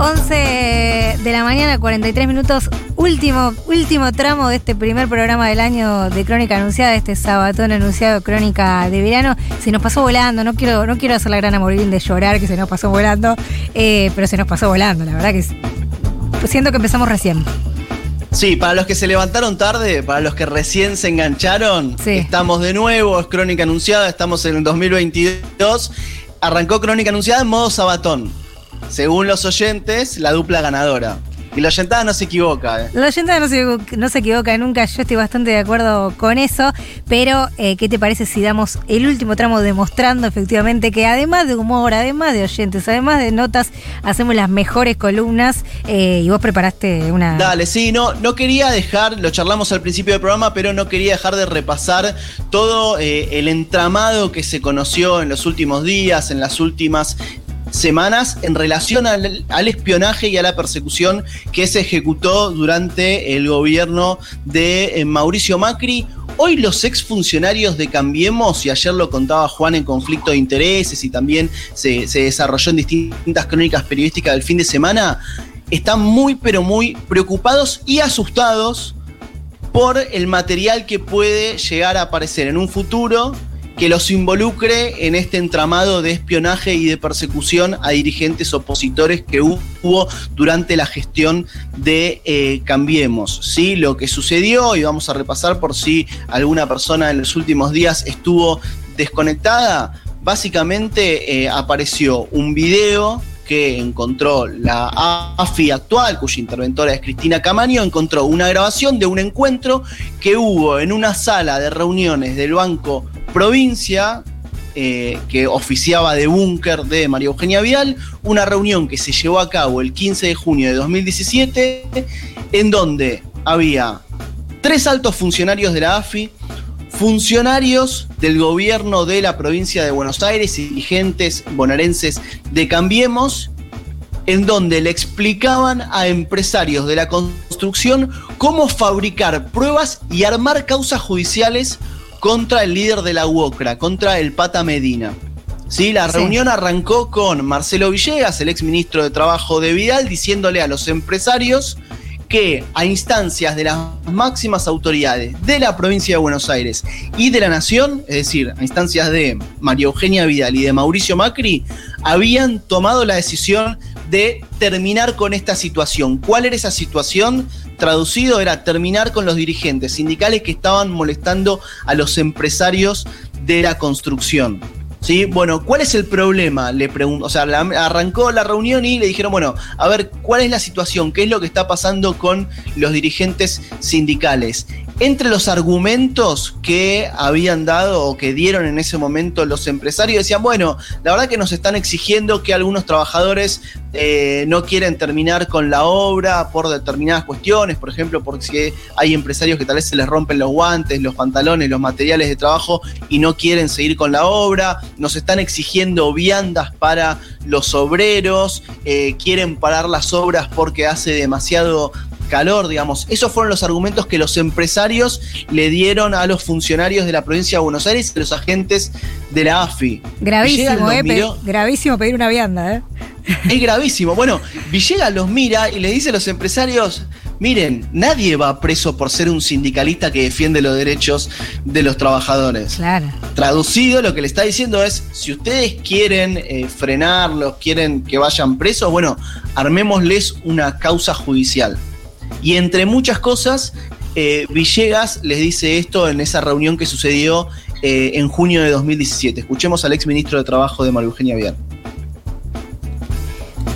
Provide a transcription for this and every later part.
11 de la mañana, 43 minutos, último, último tramo de este primer programa del año de Crónica Anunciada, este sabatón anunciado Crónica de Verano. Se nos pasó volando, no quiero, no quiero hacer la gran amorín de llorar que se nos pasó volando, eh, pero se nos pasó volando, la verdad que siento que empezamos recién. Sí, para los que se levantaron tarde, para los que recién se engancharon, estamos de nuevo, es Crónica Anunciada, estamos en el 2022. Arrancó Crónica Anunciada en modo sabatón según los oyentes, la dupla ganadora. Y la oyentada no se equivoca. ¿eh? La oyentada no se, no se equivoca nunca, yo estoy bastante de acuerdo con eso, pero eh, ¿qué te parece si damos el último tramo demostrando efectivamente que además de humor, además de oyentes, además de notas, hacemos las mejores columnas eh, y vos preparaste una... Dale, sí, no, no quería dejar, lo charlamos al principio del programa, pero no quería dejar de repasar todo eh, el entramado que se conoció en los últimos días, en las últimas semanas en relación al, espionaje y a la persecución que se ejecutó durante el gobierno de eh, Mauricio Macri. Hoy los exfuncionarios de Cambiemos, y ayer lo contaba Juan en conflicto de intereses y también se, se desarrolló en distintas crónicas periodísticas del fin de semana, están muy pero muy preocupados y asustados por el material que puede llegar a aparecer en un futuro que los involucre en este entramado de espionaje y de persecución a dirigentes opositores que hubo durante la gestión de eh, Cambiemos. ¿sí? Lo que sucedió, y vamos a repasar por si alguna persona en los últimos días estuvo desconectada, básicamente eh, apareció un video que encontró la AFI actual, cuya interventora es Cristina Camaño, encontró una grabación de un encuentro que hubo en una sala de reuniones del Banco Provincia, eh, que oficiaba de búnker de María Eugenia Vidal, una reunión que se llevó a cabo el 15 de junio de 2017, en donde había tres altos funcionarios de la AFI, funcionarios del gobierno de la provincia de Buenos Aires y dirigentes bonaerenses de Cambiemos, en donde le explicaban a empresarios de la construcción cómo fabricar pruebas y armar causas judiciales contra el líder de la UOCRA, contra el Pata Medina. ¿Sí? La reunión arrancó con Marcelo Villegas, el ex ministro de Trabajo de Vidal, diciéndole a los empresarios que a instancias de las máximas autoridades de la provincia de Buenos Aires y de la nación, es decir, a instancias de María Eugenia Vidal y de Mauricio Macri, habían tomado la decisión de terminar con esta situación. ¿Cuál era esa situación? Traducido era terminar con los dirigentes sindicales que estaban molestando a los empresarios de la construcción. ¿Sí? Bueno, ¿cuál es el problema? Le pregunto, o sea, arrancó la reunión y le dijeron, bueno, a ver, ¿cuál es la situación? ¿Qué es lo que está pasando con los dirigentes sindicales? Entre los argumentos que habían dado o que dieron en ese momento los empresarios, decían, bueno, la verdad que nos están exigiendo que algunos trabajadores eh, no quieren terminar con la obra por determinadas cuestiones, por ejemplo, porque hay empresarios que tal vez se les rompen los guantes, los pantalones, los materiales de trabajo y no quieren seguir con la obra, nos están exigiendo viandas para los obreros, eh, quieren parar las obras porque hace demasiado calor, digamos. Esos fueron los argumentos que los empresarios le dieron a los funcionarios de la provincia de Buenos Aires y los agentes de la AFI. Gravísimo, eh, gravísimo pedir una vianda, ¿eh? Es gravísimo. Bueno, Villegas los mira y le dice a los empresarios, miren, nadie va preso por ser un sindicalista que defiende los derechos de los trabajadores. Claro. Traducido, lo que le está diciendo es, si ustedes quieren eh, frenarlos, quieren que vayan presos, bueno, armémosles una causa judicial. Y entre muchas cosas, eh, Villegas les dice esto en esa reunión que sucedió eh, en junio de 2017. Escuchemos al ex ministro de Trabajo de María Eugenia Vier.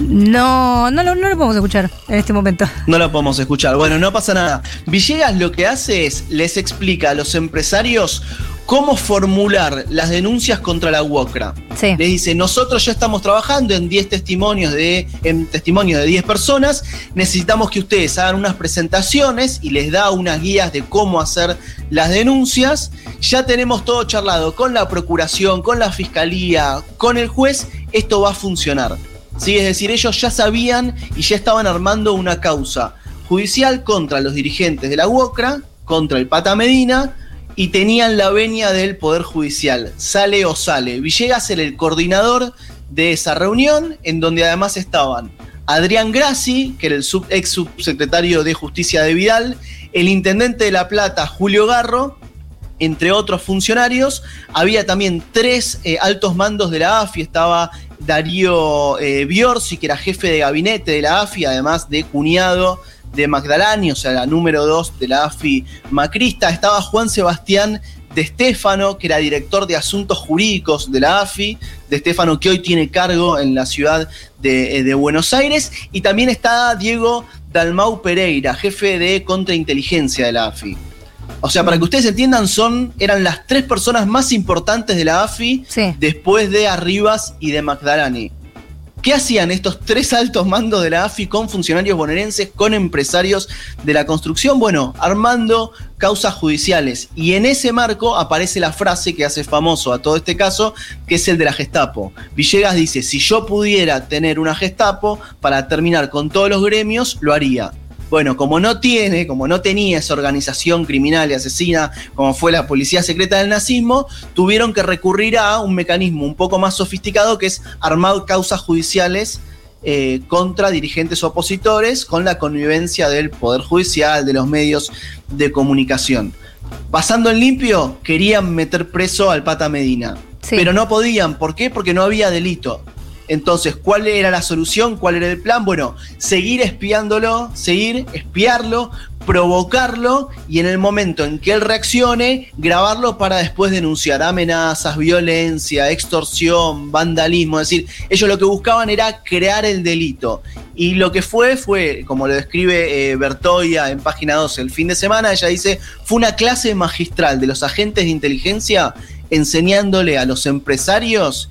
No, no, no, no lo podemos escuchar en este momento. No lo podemos escuchar. Bueno, no pasa nada. Villegas lo que hace es, les explica a los empresarios cómo formular las denuncias contra la UOCRA. Les dice, nosotros ya estamos trabajando en 10 testimonios de, en testimonios de 10 personas, necesitamos que ustedes hagan unas presentaciones y les da unas guías de cómo hacer las denuncias. Ya tenemos todo charlado con la procuración, con la fiscalía, con el juez, esto va a funcionar. ¿Sí? Es decir, ellos ya sabían y ya estaban armando una causa judicial contra los dirigentes de la UOCRA, contra el Pata Medina, y tenían la venia del Poder Judicial. Sale o sale. Villegas era el coordinador de esa reunión, en donde además estaban Adrián Grassi, que era el ex subsecretario de Justicia de Vidal, el intendente de La Plata, Julio Garro, entre otros funcionarios. Había también tres eh, altos mandos de la AFI, estaba Darío eh, Biorsi, que era jefe de gabinete de la AFI, además de cuñado de Magdalani, o sea, la número dos de la AFI macrista. Estaba Juan Sebastián de Stefano, que era director de asuntos jurídicos de la AFI, de Stefano que hoy tiene cargo en la ciudad de, eh, de Buenos Aires, y también está Diego Dalmau Pereira, jefe de contrainteligencia de la AFI. O sea, para que ustedes entiendan, son, eran las tres personas más importantes de la AFI después de Arribas y de Magdalani. ¿Qué hacían estos tres altos mandos de la AFI con funcionarios bonaerenses, con empresarios de la construcción? Bueno, armando causas judiciales. Y en ese marco aparece la frase que hace famoso a todo este caso, que es el de la Gestapo. Villegas dice, si yo pudiera tener una Gestapo para terminar con todos los gremios, lo haría. Bueno, como no tiene, como no tenía esa organización criminal y asesina como fue la policía secreta del nazismo, tuvieron que recurrir a un mecanismo un poco más sofisticado que es armar causas judiciales eh, contra dirigentes opositores con la convivencia del Poder Judicial, de los medios de comunicación. Pasando en limpio, querían meter preso al Pata Medina. Pero no podían. ¿Por qué? Porque no había delito. Entonces, ¿cuál era la solución? ¿Cuál era el plan? Bueno, seguir espiándolo, seguir, espiarlo, provocarlo y en el momento en que él reaccione, grabarlo para después denunciar amenazas, violencia, extorsión, vandalismo. Es decir, ellos lo que buscaban era crear el delito. Y lo que fue, fue, como lo describe eh, Bertoya en página 12 el fin de semana, ella dice, fue una clase magistral de los agentes de inteligencia enseñándole a los empresarios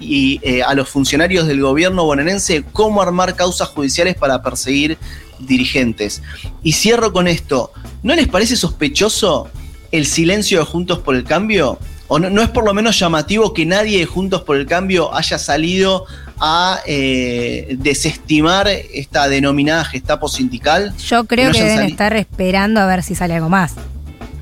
y eh, a los funcionarios del gobierno bonaerense cómo armar causas judiciales para perseguir dirigentes. Y cierro con esto. ¿No les parece sospechoso el silencio de Juntos por el Cambio? ¿O no, es por lo menos llamativo que nadie de Juntos por el Cambio haya salido a eh, desestimar esta denominada gestapo sindical? Yo creo que, deben estar esperando a ver si sale algo más.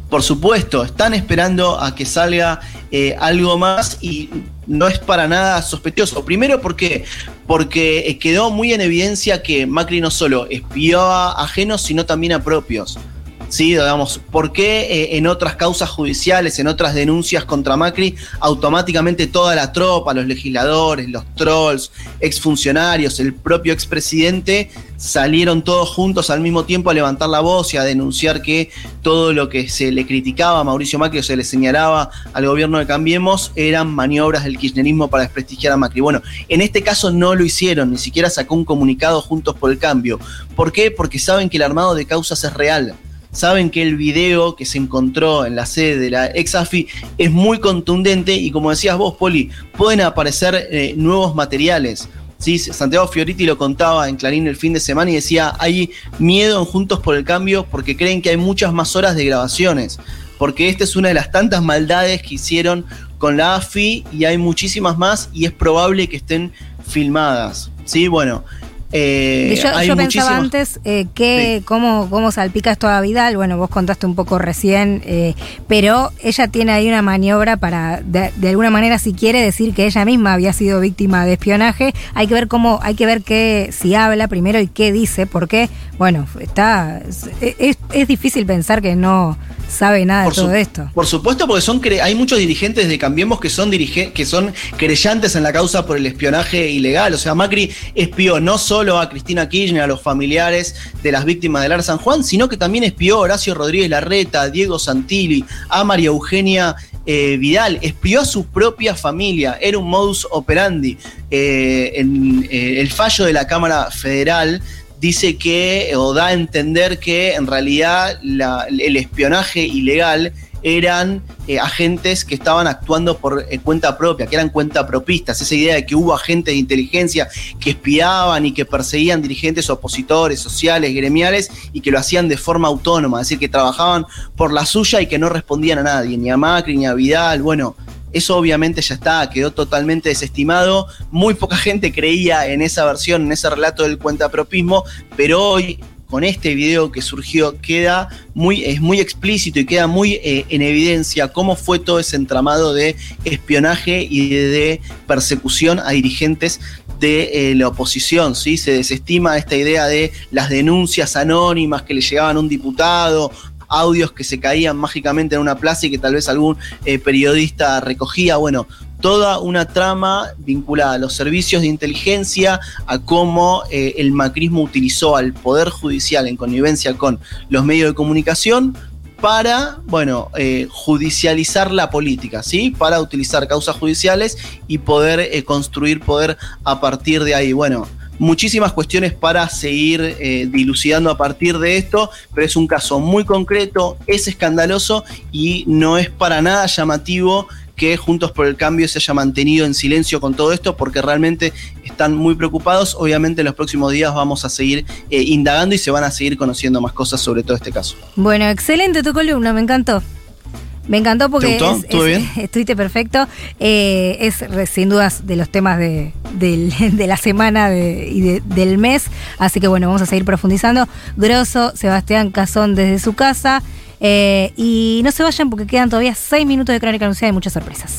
Por supuesto, están esperando a que salga eh, algo más y no es para nada sospechoso. Primero, ¿por qué? Porque eh, quedó muy en evidencia que Macri no solo espió a ajenos, sino también a propios. ¿Sí? Digamos, ¿por qué eh, en otras causas judiciales, en otras denuncias contra Macri, automáticamente toda la tropa, los legisladores, los trolls, exfuncionarios, el propio expresidente, salieron todos juntos al mismo tiempo a levantar la voz y a denunciar que todo lo que se le criticaba a Mauricio Macri o se le señalaba al gobierno de Cambiemos eran maniobras del kirchnerismo para desprestigiar a Macri? Bueno, en este caso no lo hicieron, ni siquiera sacó un comunicado juntos por el cambio. ¿Por qué? Porque saben que el armado de causas es real saben que el video que se encontró en la sede de la Exafi es muy contundente y como decías vos, Poli, pueden aparecer eh, nuevos materiales. ¿sí? Santiago Fioriti lo contaba en Clarín el fin de semana y decía, hay miedo en Juntos por el Cambio porque creen que hay muchas más horas de grabaciones, porque esta es una de las tantas maldades que hicieron con la AFI y hay muchísimas más y es probable que estén filmadas. Sí, bueno, eh, yo, pensaba antes eh, que cómo, cómo salpica esto a Vidal, bueno, vos contaste un poco recién, eh, pero ella tiene ahí una maniobra para, de, alguna manera, si quiere decir que ella misma había sido víctima de espionaje, hay que ver cómo, hay que ver qué, si habla primero y qué dice, porque, bueno, está, es, es difícil pensar que no sabe nada de todo esto. Por supuesto, porque son hay muchos dirigentes de Cambiemos que son que son querellantes en la causa por el espionaje ilegal. O sea, Macri espió no solo a Cristina Kirchner, a los familiares de las víctimas del Ar San Juan, sino que también espió a Horacio Rodríguez Larreta, a Diego Santilli, a María Eugenia eh, Vidal, espió a su propia familia, era un modus operandi. Eh, en, eh, el fallo de la Cámara Federal dice que, o da a entender que en realidad el espionaje ilegal eran eh, agentes que estaban actuando por eh, cuenta propia, que eran cuenta propistas. Esa idea de que hubo agentes de inteligencia que espiaban y que perseguían dirigentes opositores, sociales, gremiales, y que lo hacían de forma autónoma, es decir, que trabajaban por la suya y que no respondían a nadie, ni a Macri, ni a Vidal. Bueno, eso obviamente ya está, quedó totalmente desestimado. Muy poca gente creía en esa versión, en ese relato del cuentapropismo, pero hoy con este video que surgió queda muy, es muy explícito y queda muy eh, en evidencia cómo fue todo ese entramado de espionaje y de, persecución a dirigentes de eh, la oposición, ¿sí? Se desestima esta idea de las denuncias anónimas que le llegaban a un diputado audios que se caían mágicamente en una plaza y que tal vez algún eh, periodista recogía. Bueno, toda una trama vinculada a los servicios de inteligencia, a cómo eh, el macrismo utilizó al Poder Judicial en connivencia con los medios de comunicación para, bueno, eh, judicializar la política, ¿sí? Para utilizar causas judiciales y poder construir poder a partir de ahí. Bueno, muchísimas cuestiones para seguir eh, dilucidando a partir de esto, pero es un caso muy concreto, es escandaloso y no es para nada llamativo que Juntos por el Cambio se haya mantenido en silencio con todo esto, porque realmente están muy preocupados. Obviamente en los próximos días vamos a seguir eh, indagando y se van a seguir conociendo más cosas sobre todo este caso. Bueno, excelente tu columna, me encantó. Me encantó porque ¿Te gustó? ¿Estuvo bien? estuviste perfecto. Eh, es sin dudas de los temas de, la semana y del mes. Así que bueno, vamos a seguir profundizando. Grosso, Sebastián Cazón desde su casa. Eh, y no se vayan porque quedan todavía seis minutos de crónica anunciada y muchas sorpresas.